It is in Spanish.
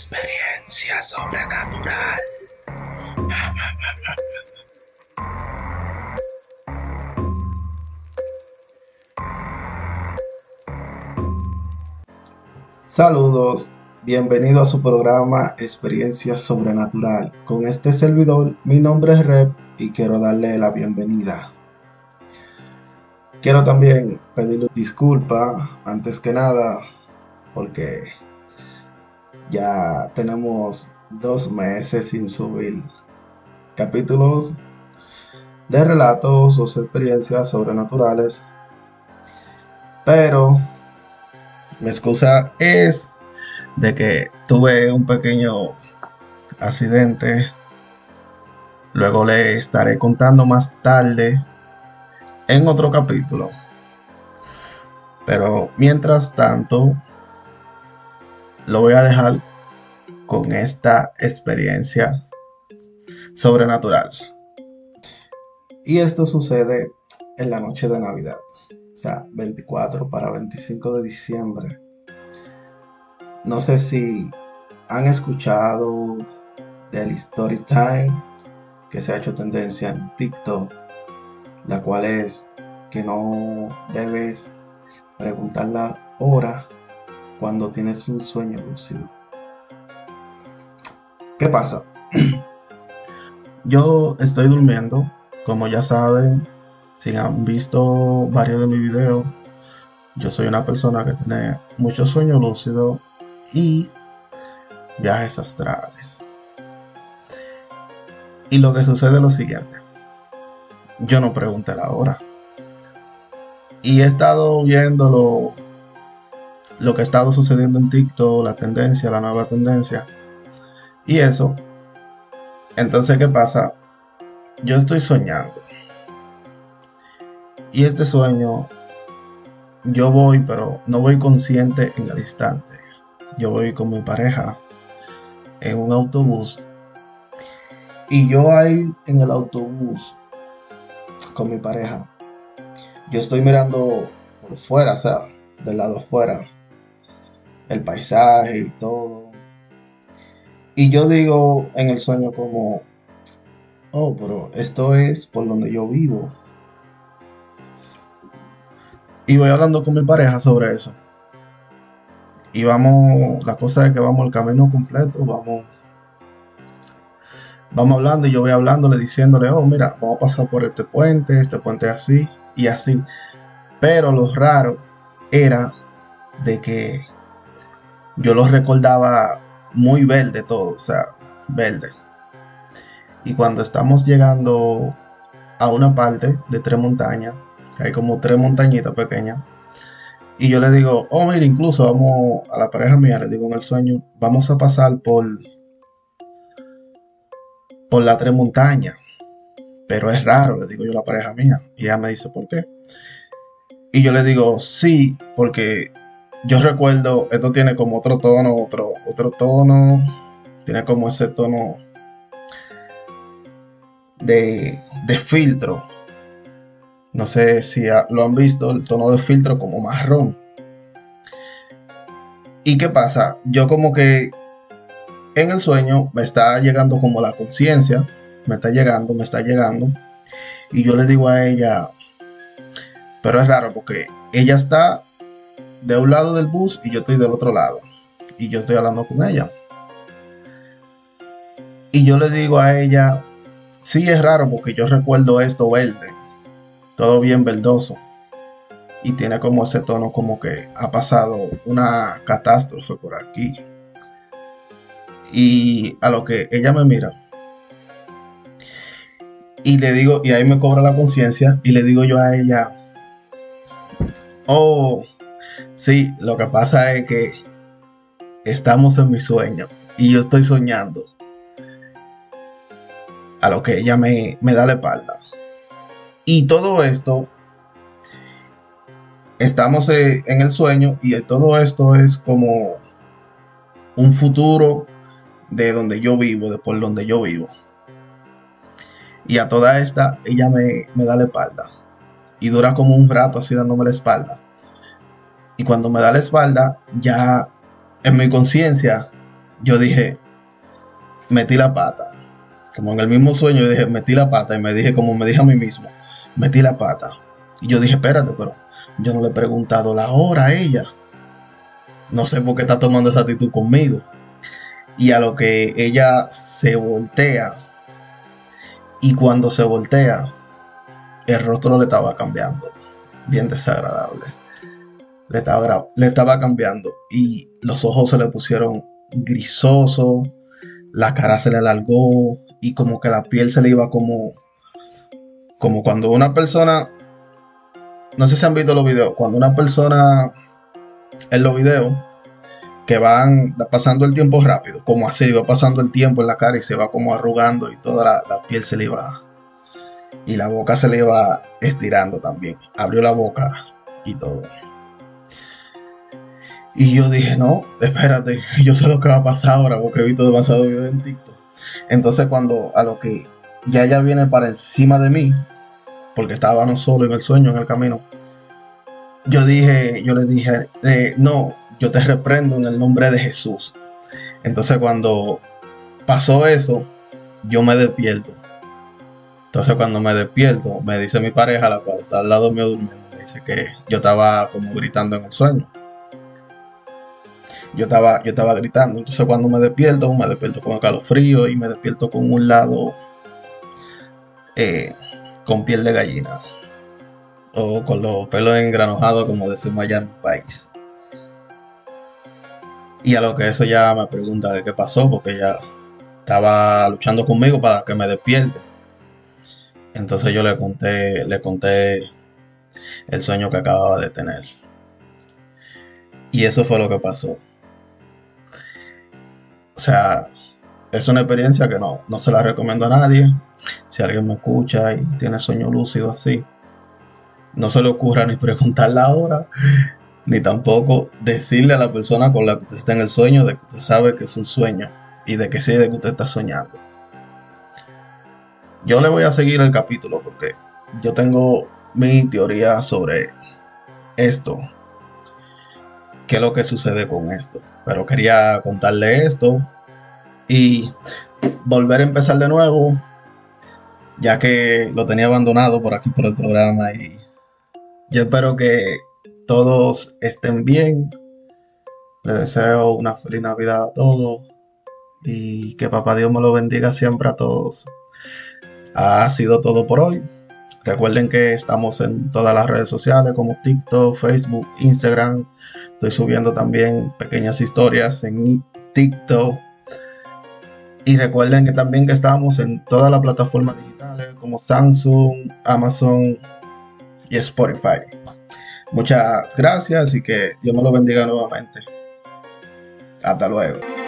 Experiencia sobrenatural. Saludos, bienvenido a su programa Experiencia Sobrenatural. Con este servidor, mi nombre es Rep y quiero darle la bienvenida. Quiero también pedirle disculpas antes que nada porque ya tenemos dos meses sin subir capítulos de relatos o experiencias sobrenaturales. Pero mi excusa es de que tuve un pequeño accidente. Luego le estaré contando más tarde en otro capítulo. Pero mientras tanto, lo voy a dejar con esta experiencia sobrenatural. Y esto sucede en la noche de Navidad, o sea, 24 para 25 de diciembre. No sé si han escuchado del Story Time que se ha hecho tendencia en TikTok, la cual es que no debes preguntar la hora cuando tienes un sueño lúcido. ¿Qué pasa? Yo estoy durmiendo, como ya saben, si han visto varios de mis videos, yo soy una persona que tiene mucho sueño lúcido y viajes astrales. Y lo que sucede es lo siguiente. Yo no pregunté la hora. Y he estado viéndolo lo que ha estado sucediendo en TikTok, la tendencia, la nueva tendencia. Y eso. Entonces, ¿qué pasa? Yo estoy soñando. Y este sueño, yo voy, pero no voy consciente en el instante. Yo voy con mi pareja en un autobús. Y yo ahí en el autobús con mi pareja, yo estoy mirando por fuera, o sea, del lado afuera el paisaje y todo. Y yo digo en el sueño como, oh, pero esto es por donde yo vivo. Y voy hablando con mi pareja sobre eso. Y vamos, la cosa es que vamos el camino completo, vamos, vamos hablando y yo voy hablándole, diciéndole, oh, mira, vamos a pasar por este puente, este puente así y así. Pero lo raro era de que yo lo recordaba muy verde todo, o sea, verde. Y cuando estamos llegando a una parte de tres montañas, hay como tres montañitas pequeñas, y yo le digo, oh, mira, incluso vamos a la pareja mía, le digo en el sueño, vamos a pasar por, por la tres montañas. Pero es raro, le digo yo a la pareja mía. Y ella me dice, ¿por qué? Y yo le digo, sí, porque yo recuerdo, esto tiene como otro tono, otro, otro tono, tiene como ese tono de, de filtro. No sé si lo han visto, el tono de filtro como marrón. ¿Y qué pasa? Yo como que en el sueño me está llegando como la conciencia, me está llegando, me está llegando. Y yo le digo a ella, pero es raro porque ella está de un lado del bus y yo estoy del otro lado. Y yo estoy hablando con ella. Y yo le digo a ella, sí es raro porque yo recuerdo esto verde, todo bien verdoso. Y tiene como ese tono como que ha pasado una catástrofe por aquí. Y a lo que ella me mira. Y le digo, y ahí me cobra la conciencia. Y le digo yo a ella, oh, Sí, lo que pasa es que estamos en mi sueño y yo estoy soñando. A lo que ella me, me da la espalda. Y todo esto, estamos eh, en el sueño y todo esto es como un futuro de donde yo vivo, de por donde yo vivo. Y a toda esta, ella me, me da la espalda. Y dura como un rato así dándome la espalda. Y cuando me da la espalda, ya en mi conciencia, yo dije, metí la pata. Como en el mismo sueño, yo dije, metí la pata y me dije, como me dije a mí mismo, metí la pata. Y yo dije, espérate, pero yo no le he preguntado la hora a ella. No sé por qué está tomando esa actitud conmigo. Y a lo que ella se voltea. Y cuando se voltea, el rostro le estaba cambiando. Bien desagradable. Le estaba, le estaba cambiando. Y los ojos se le pusieron grisosos. La cara se le alargó. Y como que la piel se le iba como. Como cuando una persona. No sé si han visto los videos. Cuando una persona. En los videos. Que van pasando el tiempo rápido. Como así, va pasando el tiempo en la cara y se va como arrugando. Y toda la, la piel se le iba y la boca se le iba estirando también. Abrió la boca y todo. Y yo dije, no, espérate, yo sé lo que va a pasar ahora porque he visto demasiado video en TikTok. Entonces cuando a lo que ya ella viene para encima de mí, porque estábamos solo en el sueño, en el camino, yo dije, yo le dije, eh, no, yo te reprendo en el nombre de Jesús. Entonces cuando pasó eso, yo me despierto entonces cuando me despierto, me dice mi pareja, la cual está al lado mío durmiendo, me dice que yo estaba como gritando en el sueño. Yo estaba, yo estaba gritando. Entonces cuando me despierto, me despierto con calofrío y me despierto con un lado eh, con piel de gallina. O con los pelos engranojados, como decimos allá en mi país. Y a lo que eso ya me pregunta de qué pasó, porque ella estaba luchando conmigo para que me despierte. Entonces yo le conté, le conté el sueño que acababa de tener. Y eso fue lo que pasó. O sea, es una experiencia que no, no se la recomiendo a nadie. Si alguien me escucha y tiene sueño lúcido así, no se le ocurra ni preguntar la hora, ni tampoco decirle a la persona con la que usted está en el sueño de que usted sabe que es un sueño y de que sí, de que usted está soñando. Yo le voy a seguir el capítulo porque yo tengo mi teoría sobre esto. ¿Qué es lo que sucede con esto? Pero quería contarle esto y volver a empezar de nuevo, ya que lo tenía abandonado por aquí por el programa y yo espero que todos estén bien. Les deseo una feliz Navidad a todos y que Papá Dios me lo bendiga siempre a todos ha sido todo por hoy. Recuerden que estamos en todas las redes sociales como TikTok, Facebook, Instagram. Estoy subiendo también pequeñas historias en TikTok. Y recuerden que también que estamos en todas las plataformas digitales como Samsung, Amazon y Spotify. Muchas gracias y que Dios me lo bendiga nuevamente. Hasta luego.